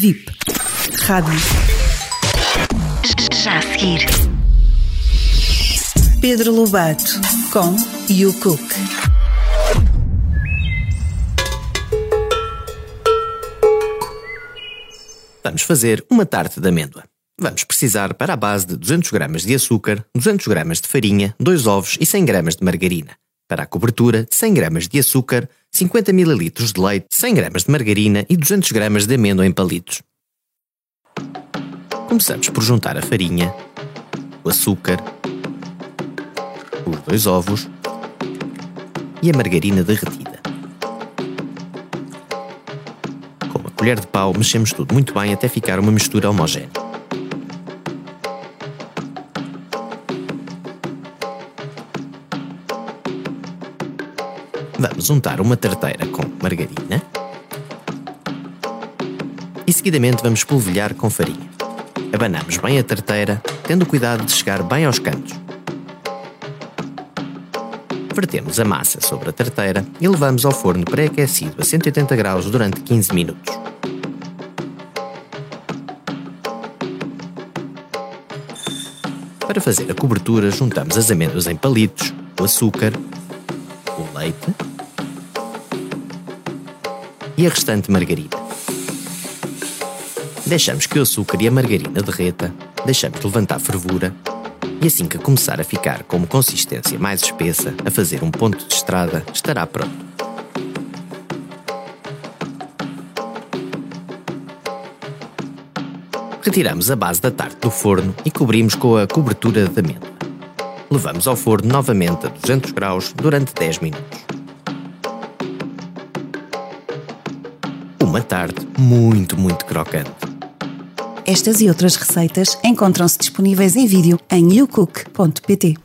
VIP. Rádio. Já a seguir. Pedro Lobato com You Cook. Vamos fazer uma tarte de amêndoa. Vamos precisar para a base de 200 gramas de açúcar, 200 gramas de farinha, 2 ovos e 100 gramas de margarina. Para a cobertura, 100 gramas de açúcar, 50 ml de leite, 100 gramas de margarina e 200 gramas de amêndoa em palitos. Começamos por juntar a farinha, o açúcar, os dois ovos e a margarina derretida. Com uma colher de pau, mexemos tudo muito bem até ficar uma mistura homogénea. Vamos untar uma tarteira com margarina e seguidamente vamos polvilhar com farinha. Abanamos bem a tarteira, tendo cuidado de chegar bem aos cantos. Vertemos a massa sobre a tarteira e levamos ao forno pré-aquecido a 180 graus durante 15 minutos. Para fazer a cobertura, juntamos as amêndoas em palitos, o açúcar, o leite e a restante margarina. Deixamos que o açúcar e a margarina derreta, deixamos levantar fervura e assim que começar a ficar com uma consistência mais espessa, a fazer um ponto de estrada, estará pronto. Retiramos a base da tarte do forno e cobrimos com a cobertura de amêndoa. Levamos ao forno novamente a 200 graus durante 10 minutos. Uma tarte muito, muito crocante. Estas e outras receitas encontram-se disponíveis em vídeo em youcook.pt.